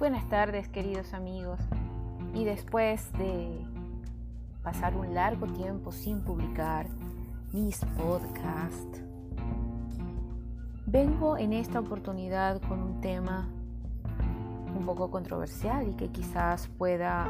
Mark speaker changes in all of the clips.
Speaker 1: Buenas tardes queridos amigos. Y después de pasar un largo tiempo sin publicar mis podcasts, vengo en esta oportunidad con un tema un poco controversial y que quizás pueda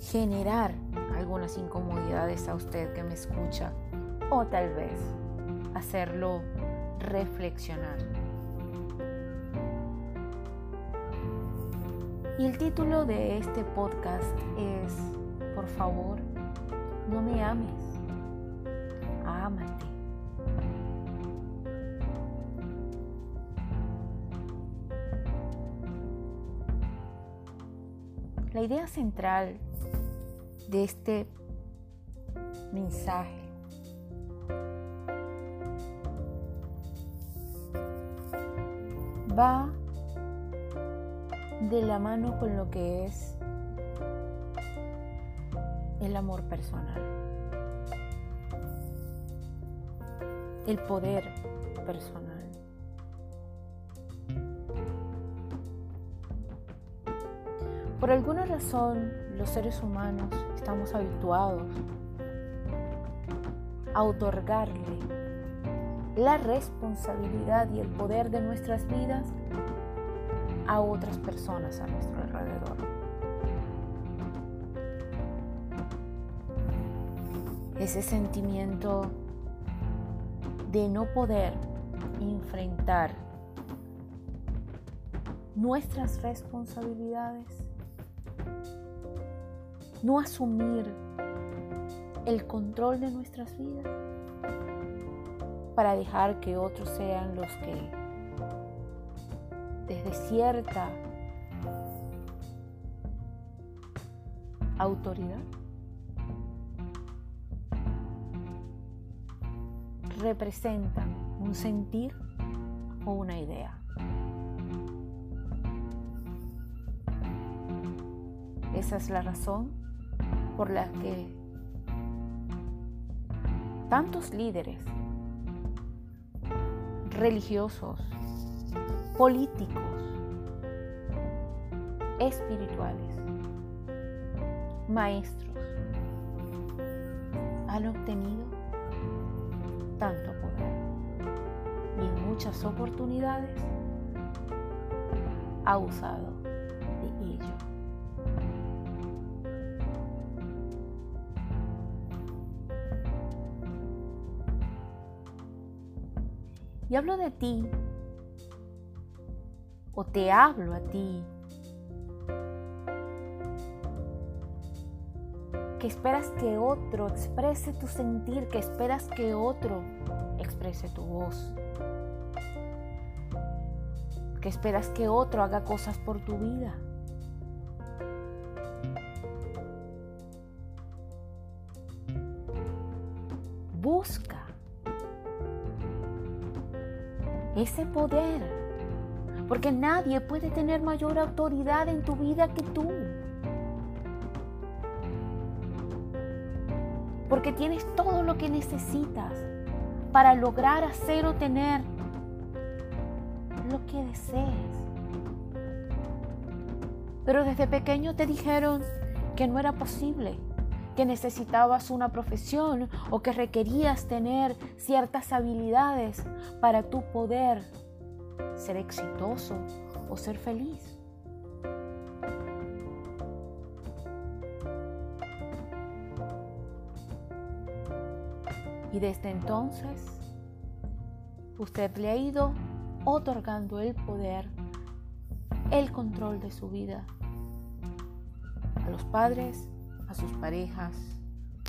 Speaker 1: generar algunas incomodidades a usted que me escucha o tal vez hacerlo reflexionar. Y el título de este podcast es, por favor, no me ames, ámate. La idea central de este mensaje va de la mano con lo que es el amor personal, el poder personal. Por alguna razón, los seres humanos estamos habituados a otorgarle la responsabilidad y el poder de nuestras vidas a otras personas a nuestro alrededor. Ese sentimiento de no poder enfrentar nuestras responsabilidades, no asumir el control de nuestras vidas para dejar que otros sean los que desde cierta autoridad, representan un sentir o una idea. Esa es la razón por la que tantos líderes religiosos, políticos, espirituales, maestros, han obtenido tanto poder y en muchas oportunidades ha usado de ello. Y hablo de ti o te hablo a ti. Que esperas que otro exprese tu sentir, que esperas que otro exprese tu voz. Que esperas que otro haga cosas por tu vida. Busca ese poder porque nadie puede tener mayor autoridad en tu vida que tú. Porque tienes todo lo que necesitas para lograr hacer o tener lo que desees. Pero desde pequeño te dijeron que no era posible, que necesitabas una profesión o que requerías tener ciertas habilidades para tu poder ser exitoso o ser feliz. Y desde entonces, usted le ha ido otorgando el poder, el control de su vida a los padres, a sus parejas,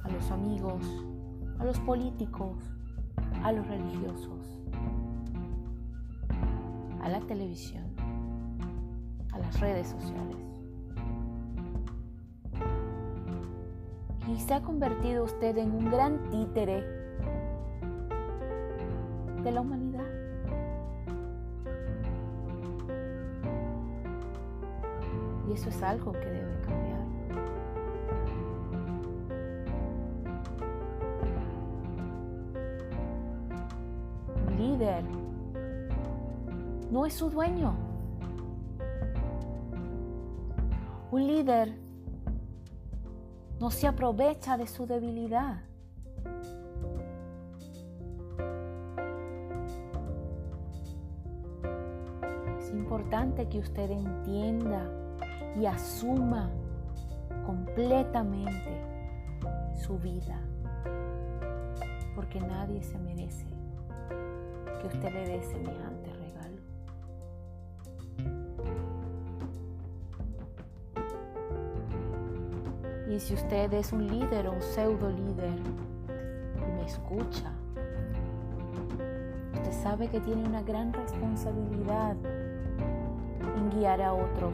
Speaker 1: a los amigos, a los políticos, a los religiosos a la televisión, a las redes sociales. Y se ha convertido usted en un gran títere de la humanidad. Y eso es algo que debe no es su dueño. Un líder no se aprovecha de su debilidad. Es importante que usted entienda y asuma completamente su vida, porque nadie se merece que usted le dé semejante Y si usted es un líder o un pseudo líder y me escucha, usted sabe que tiene una gran responsabilidad en guiar a otros.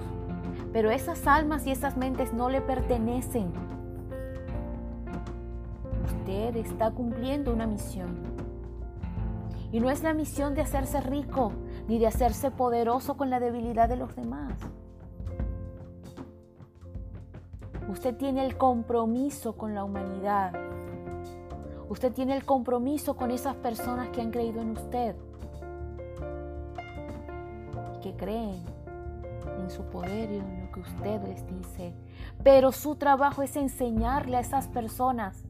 Speaker 1: Pero esas almas y esas mentes no le pertenecen. Usted está cumpliendo una misión. Y no es la misión de hacerse rico ni de hacerse poderoso con la debilidad de los demás. Usted tiene el compromiso con la humanidad. Usted tiene el compromiso con esas personas que han creído en usted que creen en su poder y en lo que usted les dice. Pero su trabajo es enseñarle a esas personas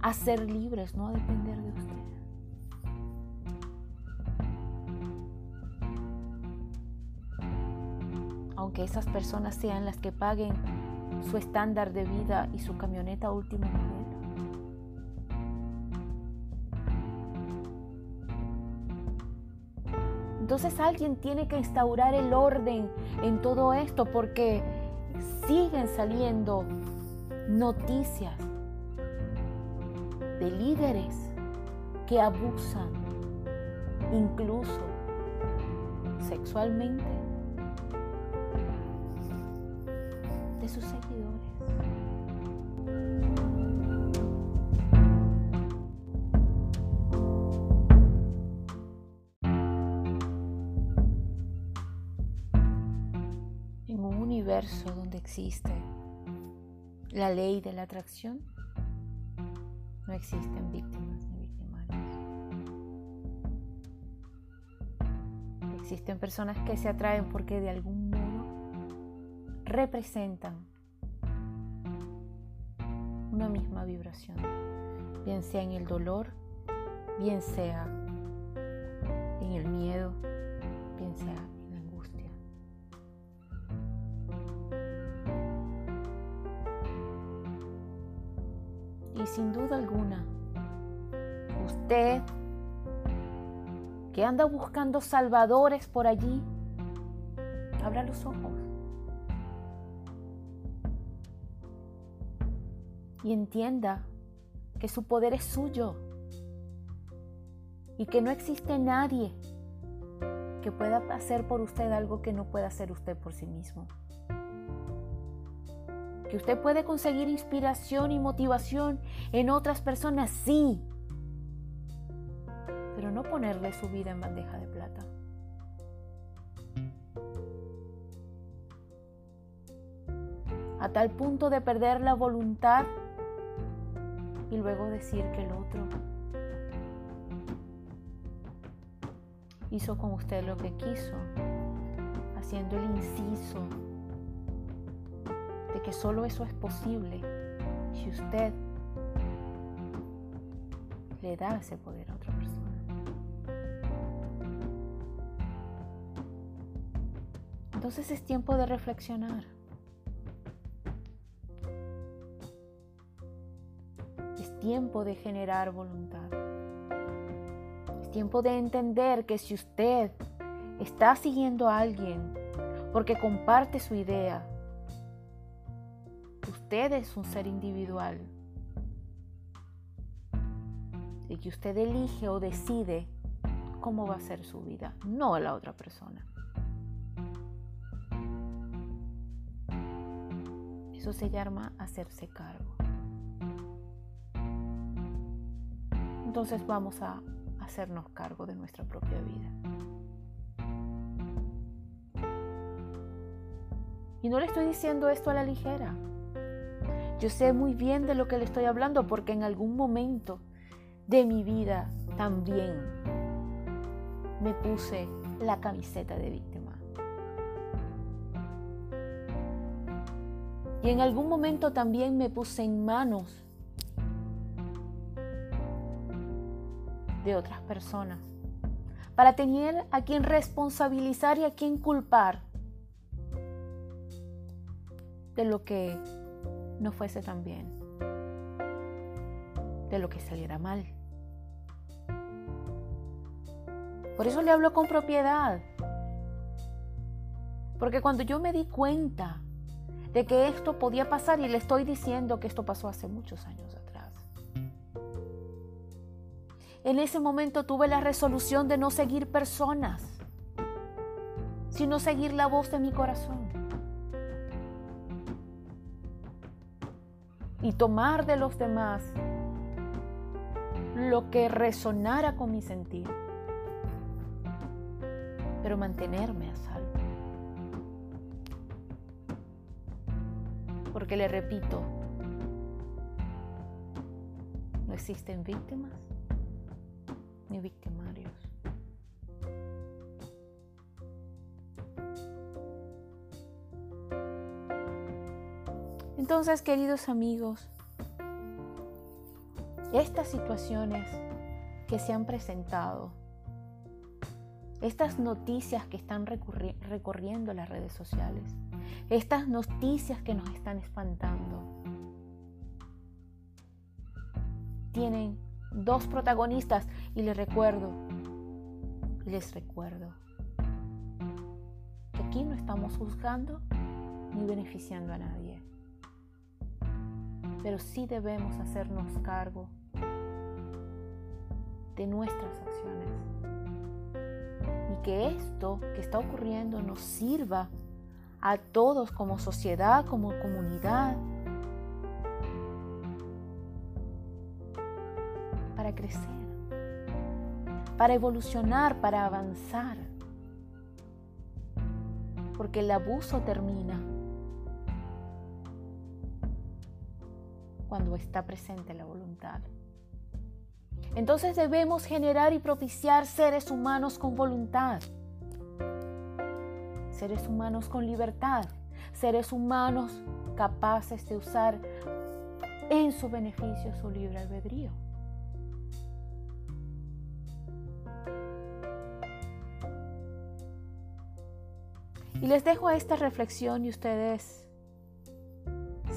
Speaker 1: a ser libres, no a depender de usted. aunque esas personas sean las que paguen su estándar de vida y su camioneta último modelo. Entonces alguien tiene que instaurar el orden en todo esto porque siguen saliendo noticias de líderes que abusan incluso sexualmente sus seguidores. En un universo donde existe la ley de la atracción, no existen víctimas ni victimarios. Existen personas que se atraen porque de algún representan una misma vibración, bien sea en el dolor, bien sea en el miedo, bien sea en la angustia. Y sin duda alguna, usted que anda buscando salvadores por allí, abra los ojos. Y entienda que su poder es suyo y que no existe nadie que pueda hacer por usted algo que no pueda hacer usted por sí mismo. Que usted puede conseguir inspiración y motivación en otras personas, sí, pero no ponerle su vida en bandeja de plata. A tal punto de perder la voluntad y luego decir que el otro hizo con usted lo que quiso, haciendo el inciso de que solo eso es posible si usted le da ese poder a otra persona. Entonces es tiempo de reflexionar. Tiempo de generar voluntad. Es tiempo de entender que si usted está siguiendo a alguien porque comparte su idea, usted es un ser individual y que usted elige o decide cómo va a ser su vida, no la otra persona. Eso se llama hacerse cargo. Entonces vamos a hacernos cargo de nuestra propia vida. Y no le estoy diciendo esto a la ligera. Yo sé muy bien de lo que le estoy hablando porque en algún momento de mi vida también me puse la camiseta de víctima. Y en algún momento también me puse en manos de otras personas para tener a quien responsabilizar y a quien culpar de lo que no fuese tan bien, de lo que saliera mal. Por eso le hablo con propiedad. Porque cuando yo me di cuenta de que esto podía pasar, y le estoy diciendo que esto pasó hace muchos años atrás, en ese momento tuve la resolución de no seguir personas, sino seguir la voz de mi corazón. Y tomar de los demás lo que resonara con mi sentir pero mantenerme a salvo. Porque le repito, no existen víctimas ni victimarios. Entonces, queridos amigos, estas situaciones que se han presentado estas noticias que están recorriendo las redes sociales, estas noticias que nos están espantando, tienen dos protagonistas y les recuerdo, les recuerdo que aquí no estamos juzgando ni beneficiando a nadie, pero sí debemos hacernos cargo de nuestras acciones que esto que está ocurriendo nos sirva a todos como sociedad, como comunidad, para crecer, para evolucionar, para avanzar. Porque el abuso termina cuando está presente la voluntad. Entonces debemos generar y propiciar seres humanos con voluntad, seres humanos con libertad, seres humanos capaces de usar en su beneficio su libre albedrío. Y les dejo esta reflexión y ustedes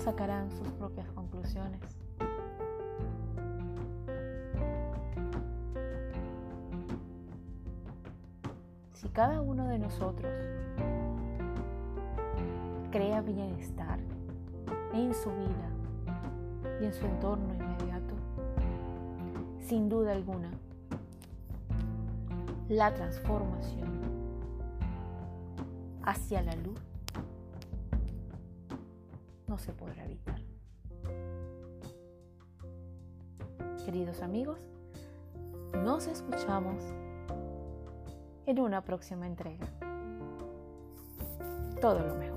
Speaker 1: sacarán sus propias conclusiones. si cada uno de nosotros crea bienestar en su vida y en su entorno inmediato, sin duda alguna, la transformación hacia la luz no se podrá evitar. Queridos amigos, nos escuchamos en una próxima entrega. Todo lo mejor.